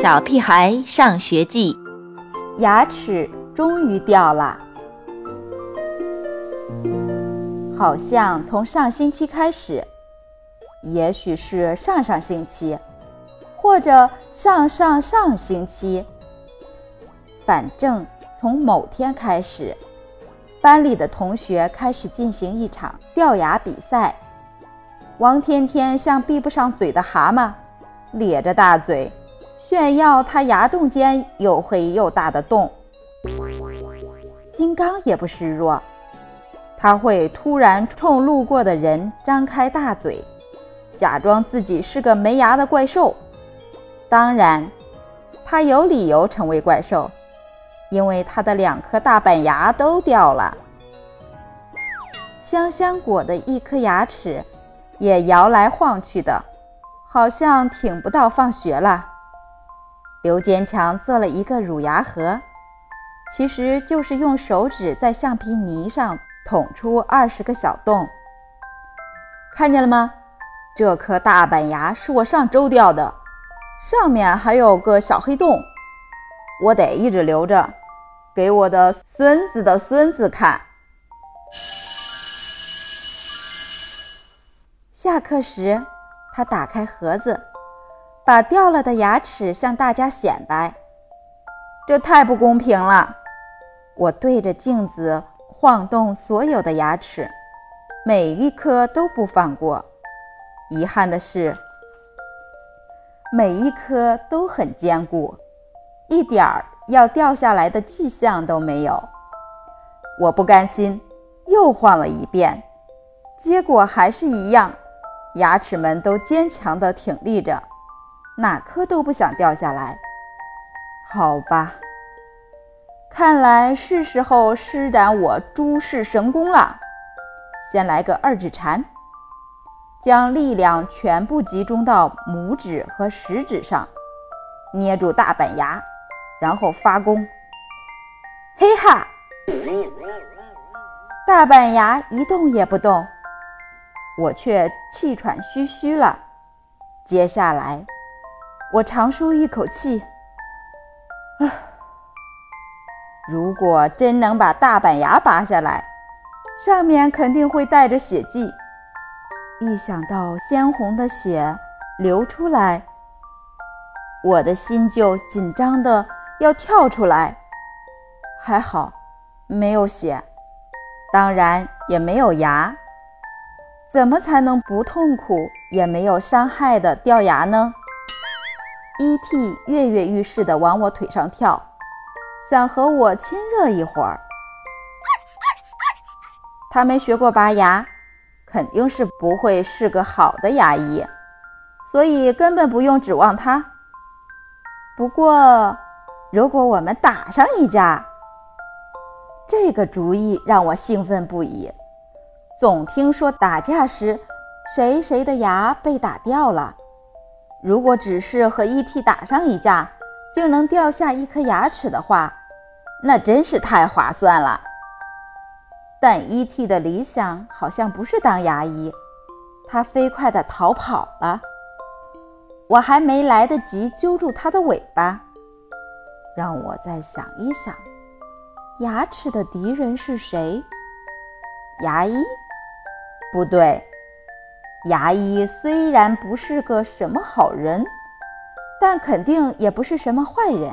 小屁孩上学记，牙齿终于掉了。好像从上星期开始，也许是上上星期，或者上上上星期，反正从某天开始，班里的同学开始进行一场掉牙比赛。王天天像闭不上嘴的蛤蟆，咧着大嘴。炫耀他牙洞间又黑又大的洞。金刚也不示弱，他会突然冲路过的人张开大嘴，假装自己是个没牙的怪兽。当然，他有理由成为怪兽，因为他的两颗大板牙都掉了。香香果的一颗牙齿也摇来晃去的，好像挺不到放学了。刘坚强做了一个乳牙盒，其实就是用手指在橡皮泥上捅出二十个小洞。看见了吗？这颗大板牙是我上周掉的，上面还有个小黑洞，我得一直留着，给我的孙子的孙子看。下课时，他打开盒子。把掉了的牙齿向大家显摆，这太不公平了！我对着镜子晃动所有的牙齿，每一颗都不放过。遗憾的是，每一颗都很坚固，一点儿要掉下来的迹象都没有。我不甘心，又晃了一遍，结果还是一样，牙齿们都坚强地挺立着。哪颗都不想掉下来，好吧，看来是时候施展我诸事神功了。先来个二指禅，将力量全部集中到拇指和食指上，捏住大板牙，然后发功。嘿哈，大板牙一动也不动，我却气喘吁吁了。接下来。我长舒一口气，啊！如果真能把大板牙拔下来，上面肯定会带着血迹。一想到鲜红的血流出来，我的心就紧张的要跳出来。还好，没有血，当然也没有牙。怎么才能不痛苦也没有伤害的掉牙呢？E.T. 跃跃欲试地往我腿上跳，想和我亲热一会儿。他没学过拔牙，肯定是不会是个好的牙医，所以根本不用指望他。不过，如果我们打上一架，这个主意让我兴奋不已。总听说打架时，谁谁的牙被打掉了。如果只是和 E.T. 打上一架就能掉下一颗牙齿的话，那真是太划算了。但 E.T. 的理想好像不是当牙医，他飞快地逃跑了。我还没来得及揪住他的尾巴，让我再想一想，牙齿的敌人是谁？牙医？不对。牙医虽然不是个什么好人，但肯定也不是什么坏人。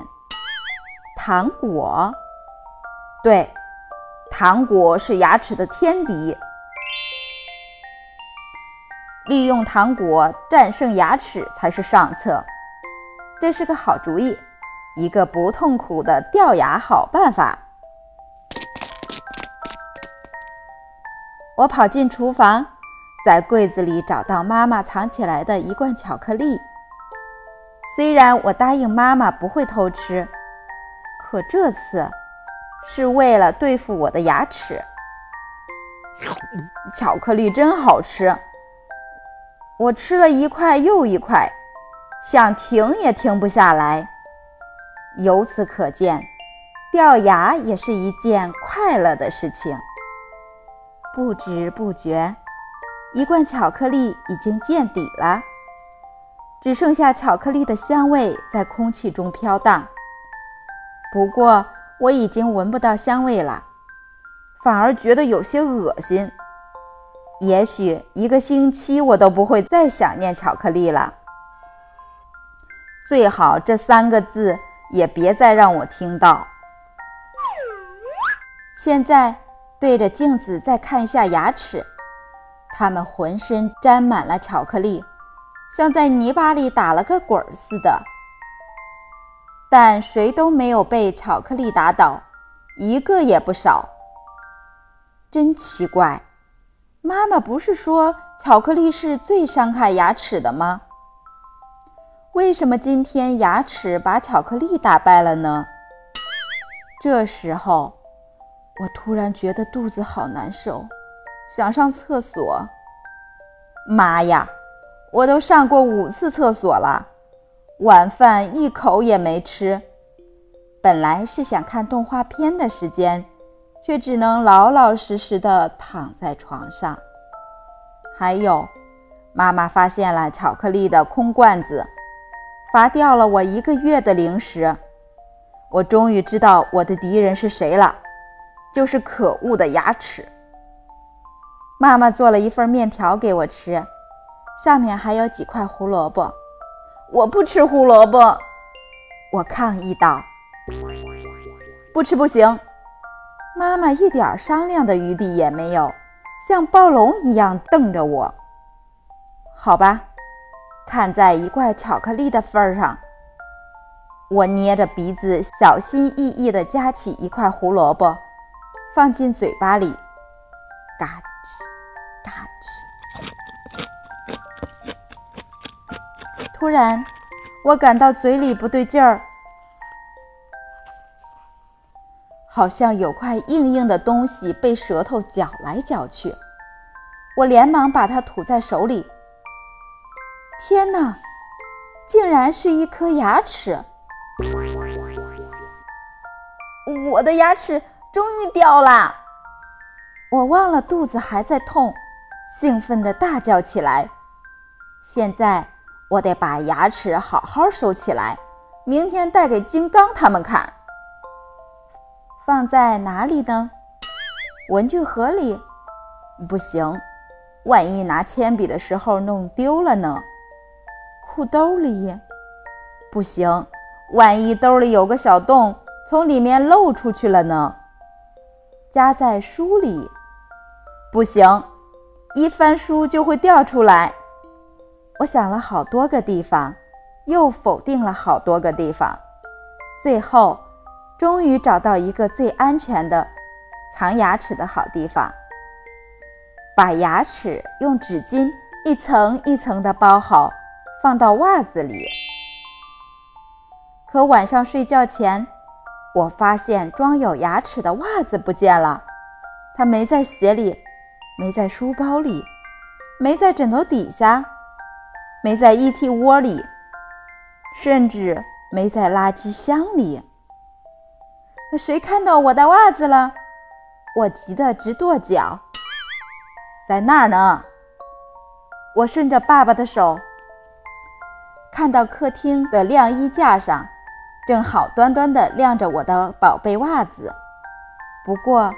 糖果，对，糖果是牙齿的天敌。利用糖果战胜牙齿才是上策，这是个好主意，一个不痛苦的掉牙好办法。我跑进厨房。在柜子里找到妈妈藏起来的一罐巧克力。虽然我答应妈妈不会偷吃，可这次是为了对付我的牙齿。巧克力真好吃，我吃了一块又一块，想停也停不下来。由此可见，掉牙也是一件快乐的事情。不知不觉。一罐巧克力已经见底了，只剩下巧克力的香味在空气中飘荡。不过我已经闻不到香味了，反而觉得有些恶心。也许一个星期我都不会再想念巧克力了。最好这三个字也别再让我听到。现在对着镜子再看一下牙齿，他们浑身沾满了巧克力。像在泥巴里打了个滚似的，但谁都没有被巧克力打倒，一个也不少。真奇怪，妈妈不是说巧克力是最伤害牙齿的吗？为什么今天牙齿把巧克力打败了呢？这时候，我突然觉得肚子好难受，想上厕所。妈呀！我都上过五次厕所了，晚饭一口也没吃。本来是想看动画片的时间，却只能老老实实的躺在床上。还有，妈妈发现了巧克力的空罐子，罚掉了我一个月的零食。我终于知道我的敌人是谁了，就是可恶的牙齿。妈妈做了一份面条给我吃。上面还有几块胡萝卜，我不吃胡萝卜，我抗议道：“不吃不行。”妈妈一点商量的余地也没有，像暴龙一样瞪着我。好吧，看在一块巧克力的份上，我捏着鼻子，小心翼翼地夹起一块胡萝卜，放进嘴巴里，嘎吱，嘎吱。突然，我感到嘴里不对劲儿，好像有块硬硬的东西被舌头搅来搅去。我连忙把它吐在手里。天哪，竟然是一颗牙齿！我的牙齿终于掉了！我忘了肚子还在痛，兴奋地大叫起来。现在。我得把牙齿好好收起来，明天带给金刚他们看。放在哪里呢？文具盒里？不行，万一拿铅笔的时候弄丢了呢？裤兜里？不行，万一兜里有个小洞，从里面漏出去了呢？夹在书里？不行，一翻书就会掉出来。我想了好多个地方，又否定了好多个地方，最后终于找到一个最安全的藏牙齿的好地方。把牙齿用纸巾一层一层的包好，放到袜子里。可晚上睡觉前，我发现装有牙齿的袜子不见了，它没在鞋里，没在书包里，没在枕头底下。没在 ET 窝里，甚至没在垃圾箱里。谁看到我的袜子了？我急得直跺脚。在那儿呢。我顺着爸爸的手，看到客厅的晾衣架上，正好端端的晾着我的宝贝袜子。不过，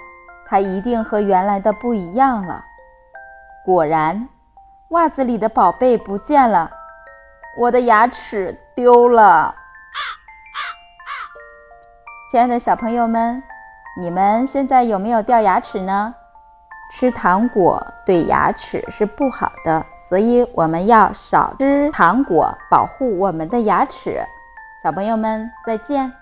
它一定和原来的不一样了。果然。袜子里的宝贝不见了，我的牙齿丢了。亲爱的小朋友们，你们现在有没有掉牙齿呢？吃糖果对牙齿是不好的，所以我们要少吃糖果，保护我们的牙齿。小朋友们，再见。